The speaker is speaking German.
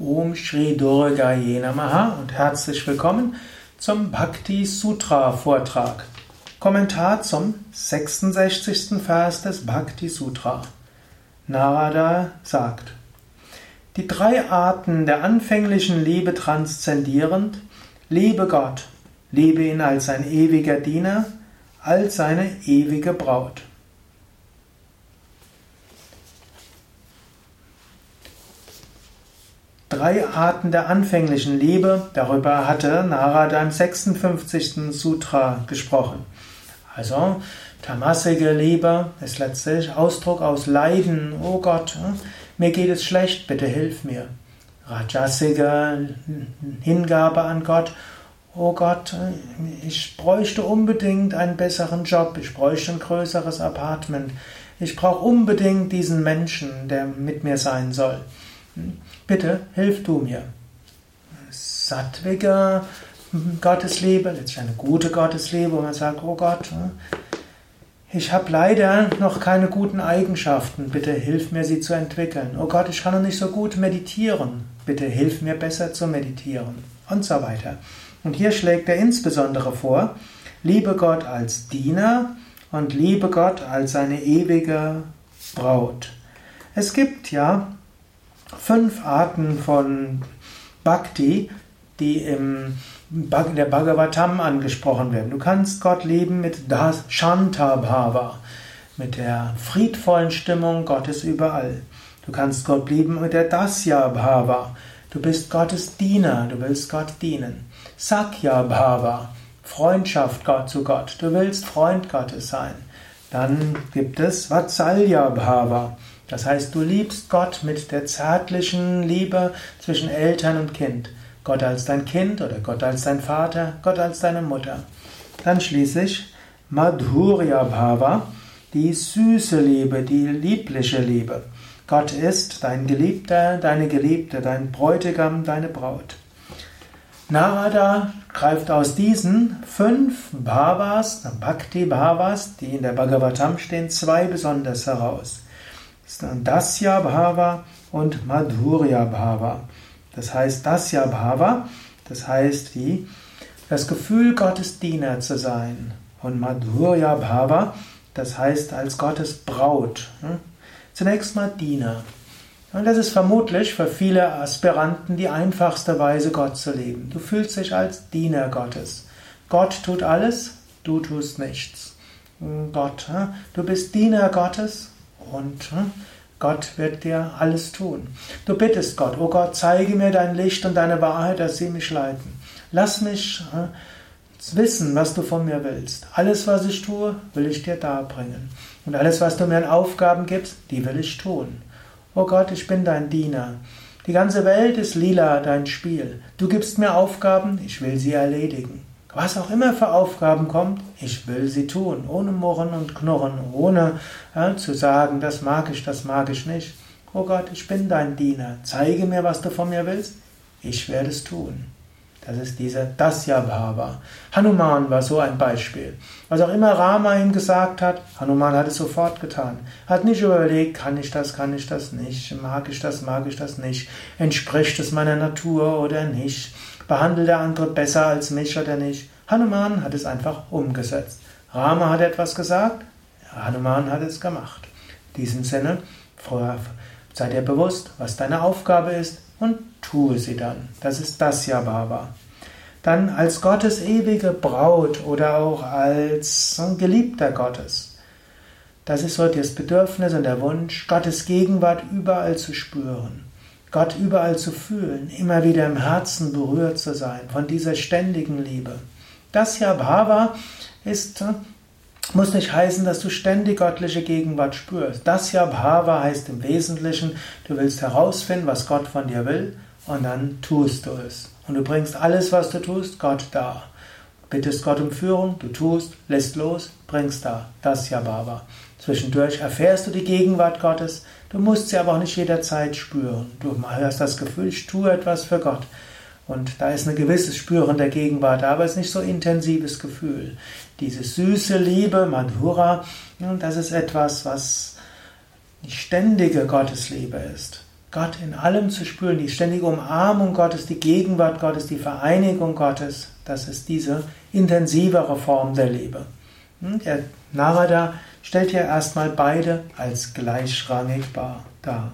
Om Shri Durgaye Namaha und herzlich willkommen zum Bhakti Sutra Vortrag. Kommentar zum 66. Vers des Bhakti Sutra. Narada sagt: Die drei Arten der anfänglichen Liebe transzendierend, liebe Gott, liebe ihn als sein ewiger Diener, als seine ewige Braut. Drei Arten der anfänglichen Liebe, darüber hatte Narada im 56. Sutra gesprochen. Also, tamasige Liebe ist letztlich Ausdruck aus Leiden. Oh Gott, mir geht es schlecht, bitte hilf mir. Rajasige Hingabe an Gott. Oh Gott, ich bräuchte unbedingt einen besseren Job, ich bräuchte ein größeres Apartment, ich brauche unbedingt diesen Menschen, der mit mir sein soll. Bitte, hilf du mir. Sattwige Gottesliebe, letztlich eine gute Gottesliebe, wo man sagt, oh Gott, ich habe leider noch keine guten Eigenschaften, bitte hilf mir sie zu entwickeln. Oh Gott, ich kann noch nicht so gut meditieren, bitte hilf mir besser zu meditieren und so weiter. Und hier schlägt er insbesondere vor, liebe Gott als Diener und liebe Gott als seine ewige Braut. Es gibt ja fünf Arten von Bhakti, die im in der Bhagavatam angesprochen werden. Du kannst Gott lieben mit das Shanta Bhava, mit der friedvollen Stimmung Gottes überall. Du kannst Gott lieben mit der Dasya Bhava. Du bist Gottes Diener, du willst Gott dienen. Sakya Bhava, Freundschaft Gott zu Gott. Du willst Freund Gottes sein. Dann gibt es Vatsalya Bhava. Das heißt, du liebst Gott mit der zärtlichen Liebe zwischen Eltern und Kind. Gott als dein Kind oder Gott als dein Vater, Gott als deine Mutter. Dann schließlich Madhurya Bhava, die süße Liebe, die liebliche Liebe. Gott ist dein Geliebter, deine Geliebte, dein Bräutigam, deine Braut. Narada greift aus diesen fünf Bhavas, Bhakti Bhavas, die in der Bhagavatam stehen, zwei besonders heraus. Dasya Bhava und Madhurya Bhava. Das heißt Dasya Bhava, das heißt die, das Gefühl, Gottes Diener zu sein. Und Madhurya Bhava, das heißt als Gottes Braut. Hm? Zunächst mal Diener. Und das ist vermutlich für viele Aspiranten die einfachste Weise, Gott zu leben. Du fühlst dich als Diener Gottes. Gott tut alles, du tust nichts. Gott, hm? du bist Diener Gottes und hm, Gott wird dir alles tun. Du bittest Gott, oh Gott, zeige mir dein Licht und deine Wahrheit, dass sie mich leiten. Lass mich äh, wissen, was du von mir willst. Alles, was ich tue, will ich dir darbringen. Und alles, was du mir an Aufgaben gibst, die will ich tun. Oh Gott, ich bin dein Diener. Die ganze Welt ist lila, dein Spiel. Du gibst mir Aufgaben, ich will sie erledigen. Was auch immer für Aufgaben kommt, ich will sie tun, ohne Murren und Knurren, ohne ja, zu sagen, das mag ich, das mag ich nicht. Oh Gott, ich bin dein Diener, zeige mir, was du von mir willst, ich werde es tun. Das ist dieser Dasya Bhava. Hanuman war so ein Beispiel. Was auch immer Rama ihm gesagt hat, Hanuman hat es sofort getan. Hat nicht überlegt, kann ich das, kann ich das nicht, mag ich das, mag ich das nicht, entspricht es meiner Natur oder nicht Behandelt der andere besser als mich oder nicht? Hanuman hat es einfach umgesetzt. Rama hat etwas gesagt, Hanuman hat es gemacht. In diesem Sinne, sei dir bewusst, was deine Aufgabe ist und tue sie dann. Das ist das Bhava. Dann als Gottes ewige Braut oder auch als Geliebter Gottes. Das ist so das Bedürfnis und der Wunsch, Gottes Gegenwart überall zu spüren. Gott überall zu fühlen, immer wieder im Herzen berührt zu sein von dieser ständigen Liebe. Das ja Bhava ist, muss nicht heißen, dass du ständig göttliche Gegenwart spürst. Das ja Bhava heißt im Wesentlichen, du willst herausfinden, was Gott von dir will und dann tust du es. Und du bringst alles, was du tust, Gott dar. Bittest Gott um Führung, du tust, lässt los, bringst da. Das ja Bhava. Zwischendurch erfährst du die Gegenwart Gottes, du musst sie aber auch nicht jederzeit spüren. Du hast das Gefühl, ich tue etwas für Gott. Und da ist ein gewisses Spüren der Gegenwart, aber es ist nicht so intensives Gefühl. Diese süße Liebe, Madhura, das ist etwas, was die ständige Gottesliebe ist. Gott in allem zu spüren, die ständige Umarmung Gottes, die Gegenwart Gottes, die Vereinigung Gottes, das ist diese intensivere Form der Liebe. Hm, der Narada stellt ja erstmal beide als gleichrangig dar.